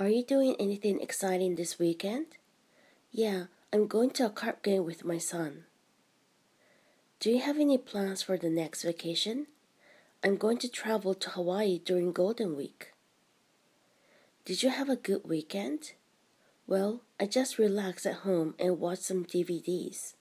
Are you doing anything exciting this weekend? Yeah, I'm going to a card game with my son. Do you have any plans for the next vacation? I'm going to travel to Hawaii during Golden Week. Did you have a good weekend? Well, I just relaxed at home and watched some DVDs.